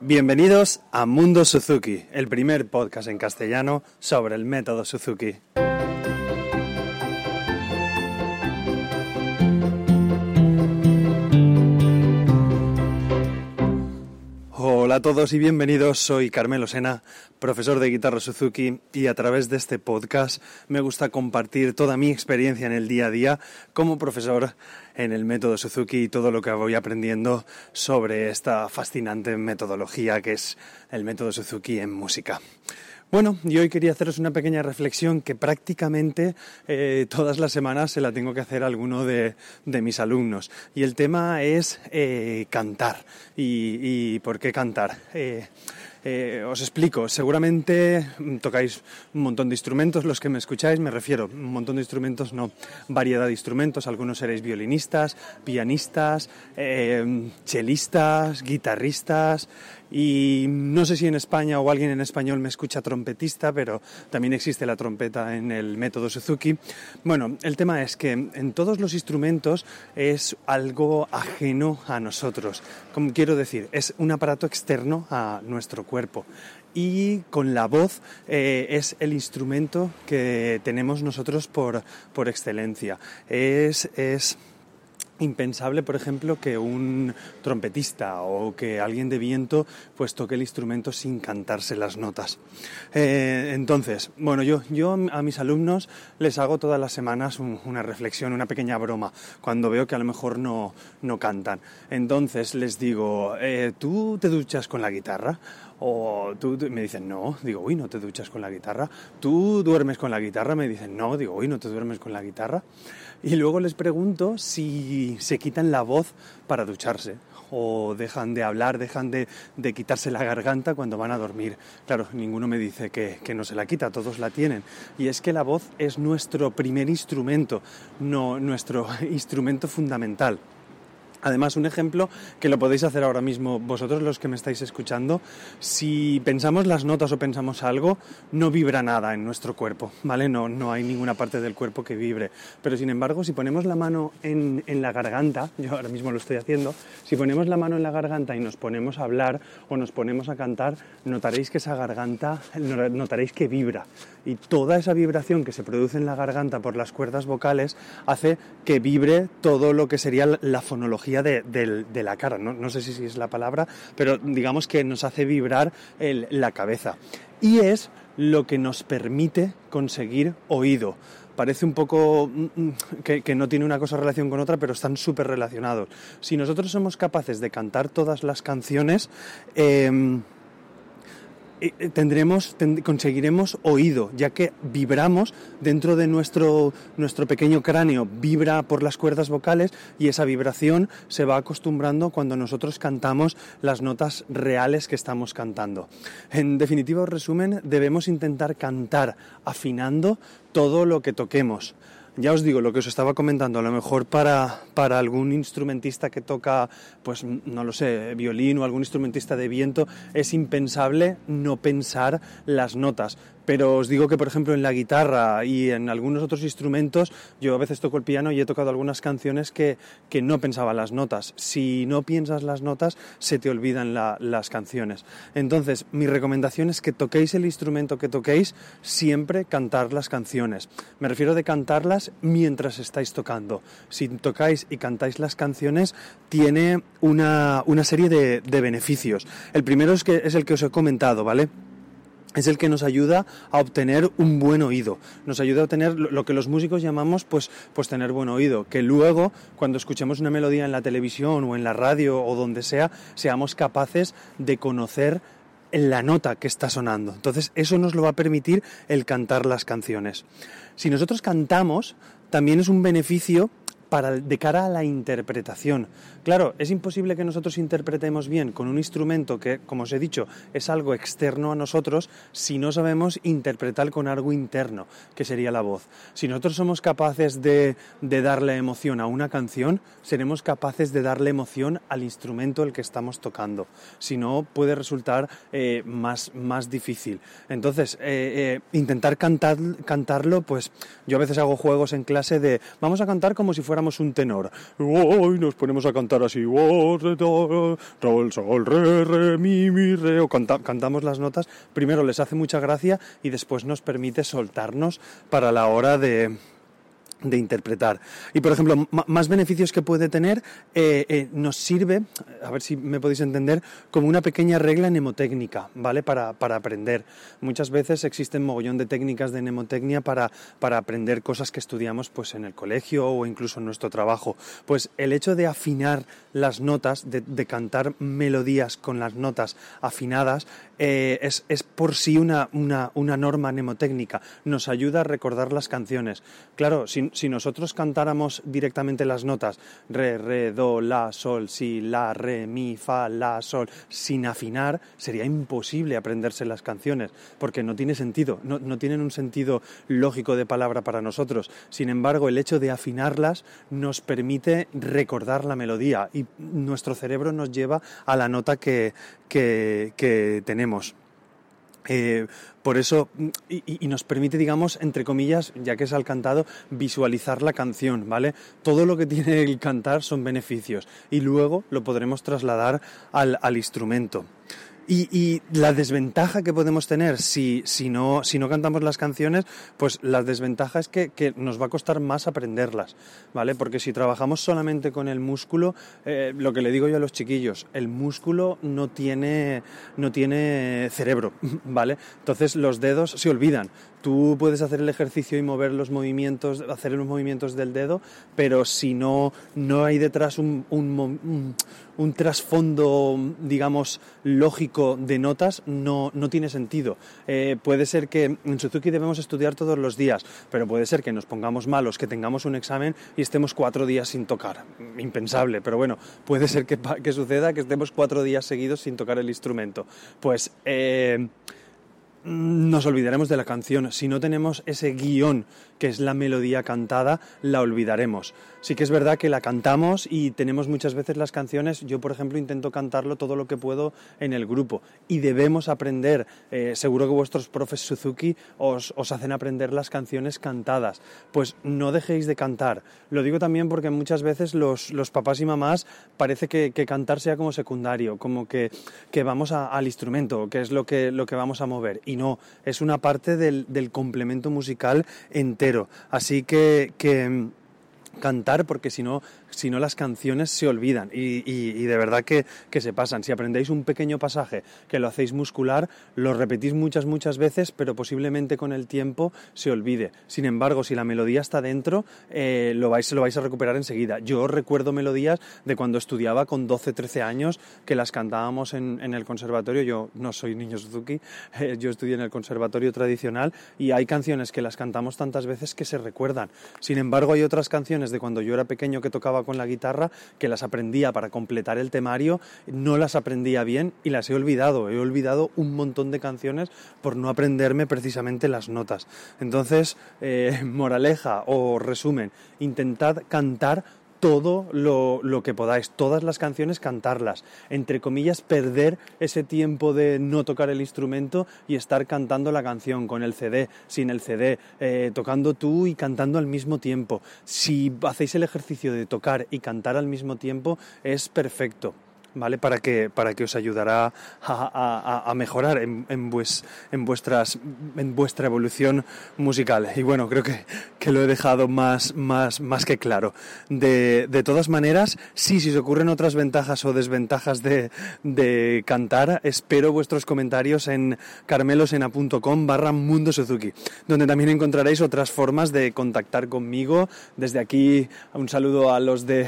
Bienvenidos a Mundo Suzuki, el primer podcast en castellano sobre el método Suzuki. Hola a todos y bienvenidos, soy Carmelo Sena, profesor de guitarra Suzuki y a través de este podcast me gusta compartir toda mi experiencia en el día a día como profesor en el método Suzuki y todo lo que voy aprendiendo sobre esta fascinante metodología que es el método Suzuki en música. Bueno, y hoy quería haceros una pequeña reflexión que prácticamente eh, todas las semanas se la tengo que hacer a alguno de, mis alumnos. Y el tema es eh, cantar. Y, por qué cantar? Eh, os explico, seguramente tocáis un montón de instrumentos, los que me escucháis, me refiero, un montón de instrumentos, no, variedad de instrumentos, algunos seréis violinistas, pianistas, chelistas, guitarristas, y no sé si en España o alguien en español me escucha trompetista, pero también existe la trompeta en el método Suzuki. Bueno, el tema es que en todos los instrumentos es algo ajeno a nosotros. Como quiero decir, es un aparato externo a nuestro cuerpo y con la voz eh, es el instrumento que tenemos nosotros por, por excelencia. Es, es impensable, por ejemplo, que un trompetista o que alguien de viento pues toque el instrumento sin cantarse las notas. Eh, entonces, bueno, yo, yo a mis alumnos les hago todas las semanas una reflexión, una pequeña broma, cuando veo que a lo mejor no, no cantan. Entonces les digo, eh, ¿tú te duchas con la guitarra? O tú, me dicen, no, digo, uy, no te duchas con la guitarra. ¿Tú duermes con la guitarra? Me dicen, no, digo, uy, no te duermes con la guitarra. Y luego les pregunto si se quitan la voz para ducharse o dejan de hablar, dejan de, quitarse la garganta cuando van a dormir. Claro, ninguno me dice que, que, no se la quita, todos la tienen. Y es que la voz es nuestro primer instrumento, no nuestro instrumento fundamental. Además, un ejemplo que lo podéis hacer ahora mismo vosotros los que me estáis escuchando, si pensamos las notas o pensamos algo, no vibra nada en nuestro cuerpo, ¿vale? No, no hay ninguna parte del cuerpo que vibre. Pero sin embargo, si ponemos la mano en, en la garganta, yo ahora mismo lo estoy haciendo, si ponemos la mano en la garganta y nos ponemos a hablar o nos ponemos a cantar, notaréis que esa garganta, notaréis que vibra. Y toda esa vibración que se produce en la garganta por las cuerdas vocales hace que vibre todo lo que sería la fonología de, la cara. No, sé si es la palabra, pero digamos que nos hace vibrar la cabeza. Y es lo que nos permite conseguir oído. Parece un poco mm, mm, que, no tiene una cosa relación con otra, pero están súper relacionados. Si nosotros somos capaces de cantar todas las canciones, eh, eh, tendremos, conseguiremos oído, ya que vibramos dentro de nuestro, nuestro pequeño cráneo, vibra por las cuerdas vocales y esa vibración se va acostumbrando cuando nosotros cantamos las notas reales que estamos cantando. En definitivo resumen, debemos intentar cantar afinando todo lo que toquemos ya os digo lo que os estaba comentando, a lo mejor para, para algún instrumentista que toca, pues no lo sé, violín o algún instrumentista de viento, es impensable no pensar las notas pero os digo que, por ejemplo, en la guitarra y en algunos otros instrumentos, yo a veces toco el piano y he tocado algunas canciones que, que no pensaba las notas. Si no piensas las notas, se te olvidan las canciones. Entonces, mi recomendación es que toquéis el instrumento que toquéis, siempre cantar las canciones. Me refiero de cantarlas mientras estáis tocando. Si tocáis y cantáis las canciones, tiene una, una serie de, de beneficios. El primero es, que, es el que os he comentado, ¿vale? Es el que nos ayuda a obtener un buen oído, nos ayuda a obtener lo que los músicos llamamos pues, pues tener buen oído, que luego cuando escuchemos una melodía en la televisión o en la radio o donde sea, seamos capaces de conocer la nota que está sonando. Entonces eso nos lo va a permitir el cantar las canciones. Si nosotros cantamos, también es un beneficio de cara a la interpretación. Claro, es imposible que nosotros interpretemos bien con un instrumento que, como os he dicho, es algo externo a nosotros si no sabemos interpretar con algo interno, que sería la voz. Si nosotros somos capaces de, darle emoción a una canción, seremos capaces de darle emoción al instrumento el que estamos tocando. Si no, puede resultar eh, más, más difícil. Entonces, eh, eh, intentar cantar, cantarlo, pues yo a veces hago juegos en clase de vamos a cantar como si fuéramos un tenor. Y nos ponemos a cantar así, sol, sol, re, re, mi, mi, re, o cantamos las notas. Primero les hace mucha gracia y después nos permite soltarnos para la hora de de interpretar. Y por ejemplo, más beneficios que puede tener eh, eh, nos sirve, a ver si me podéis entender, como una pequeña regla mnemotécnica, ¿vale? Para, para aprender. Muchas veces existen mogollón de técnicas de mnemotecnia para, para aprender cosas que estudiamos pues en el colegio o incluso en nuestro trabajo. Pues el hecho de afinar las notas, de, cantar melodías con las notas afinadas, eh, es, es, por sí una, una, una norma mnemotécnica. Nos ayuda a recordar las canciones. Claro, si, si nosotros cantáramos directamente las notas, re, re, do, la, sol, si, la, re, mi, fa, la, sol, sin afinar, sería imposible aprenderse las canciones, porque no tiene sentido, no, no tienen un sentido lógico de palabra para nosotros. Sin embargo, el hecho de afinarlas nos permite recordar la melodía y nuestro cerebro nos lleva a la nota que, que, que tenemos. Eh, por eso, y, nos permite, digamos, entre comillas, ya que es al cantado, visualizar la canción, ¿vale? Todo lo que tiene el cantar son beneficios y luego lo podremos trasladar al, al instrumento. Y, la desventaja que podemos tener si, si, no, si no cantamos las canciones, pues la desventaja es que, que, nos va a costar más aprenderlas, ¿vale? Porque si trabajamos solamente con el músculo, eh, lo que le digo yo a los chiquillos, el músculo no tiene, no tiene cerebro, ¿vale? Entonces los dedos se olvidan. Tú puedes hacer el ejercicio y mover los movimientos, hacer los movimientos del dedo, pero si no, no hay detrás un, un, un, trasfondo, digamos, lógico de notas, no, no tiene sentido. Eh, puede ser que en Suzuki debemos estudiar todos los días, pero puede ser que nos pongamos malos, que tengamos un examen y estemos cuatro días sin tocar. Impensable, pero bueno, puede ser que, que suceda que estemos cuatro días seguidos sin tocar el instrumento. Pues... Eh, nos olvidaremos de la canción. Si no tenemos ese guion que es la melodía cantada, la olvidaremos. Sí que es verdad que la cantamos y tenemos muchas veces las canciones, yo por ejemplo intento cantarlo todo lo que puedo en el grupo y debemos aprender, eh, seguro que vuestros profes Suzuki os, hacen aprender las canciones cantadas, pues no dejéis de cantar. Lo digo también porque muchas veces los, papás y mamás parece que, cantar sea como secundario, como que, vamos al instrumento, que es lo que, lo que vamos a mover y no, es una parte del, del complemento musical Así que, que cantar porque si no si no las canciones se olvidan y, de verdad que, se pasan. Si aprendéis un pequeño pasaje que lo hacéis muscular, lo repetís muchas, muchas veces, pero posiblemente con el tiempo se olvide. Sin embargo, si la melodía está dentro, eh, lo, vais, lo vais a recuperar enseguida. Yo recuerdo melodías de cuando estudiaba con 12, 13 años que las cantábamos en, el conservatorio. Yo no soy niño Suzuki, eh, yo estudié en el conservatorio tradicional y hay canciones que las cantamos tantas veces que se recuerdan. Sin embargo, hay otras canciones de cuando yo era pequeño que tocaba con la guitarra, que las aprendía para completar el temario, no las aprendía bien y las he olvidado. He olvidado un montón de canciones por no aprenderme precisamente las notas. Entonces, eh, moraleja o resumen, intentad cantar todo lo, que podáis, todas las canciones cantarlas, entre comillas, perder ese tiempo de no tocar el instrumento y estar cantando la canción con el CD, sin el CD, eh, tocando tú y cantando al mismo tiempo. Si hacéis el ejercicio de tocar y cantar al mismo tiempo, es perfecto. ¿Vale? Para que, para que os ayudará a, mejorar en, en, vuestras, en vuestra evolución musical. Y bueno, creo que, que lo he dejado más, más, más que claro. De, de, todas maneras, sí, si os ocurren otras ventajas o desventajas de, de cantar, espero vuestros comentarios en carmelosena.com barra Mundo Suzuki, donde también encontraréis otras formas de contactar conmigo. Desde aquí, un saludo a los, de,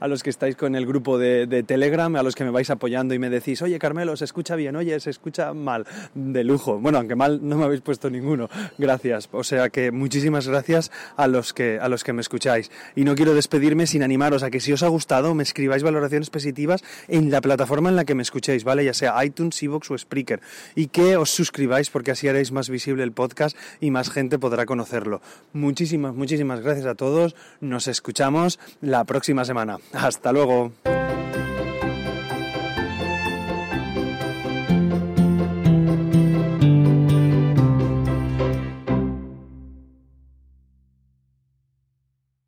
a los que estáis con el grupo de, de Telegram, los que me vais apoyando y me decís, oye Carmelo, se escucha bien, oye, se escucha mal, de lujo. Bueno, aunque mal no me habéis puesto ninguno, gracias. O sea que muchísimas gracias a los que, a los que me escucháis. Y no quiero despedirme sin animaros a que si os ha gustado me escribáis valoraciones positivas en la plataforma en la que me escuchéis, ¿vale? Ya sea iTunes, Evox o Spreaker. Y que os suscribáis porque así haréis más visible el podcast y más gente podrá conocerlo. Muchísimas, muchísimas gracias a todos. Nos escuchamos la próxima semana. Hasta luego.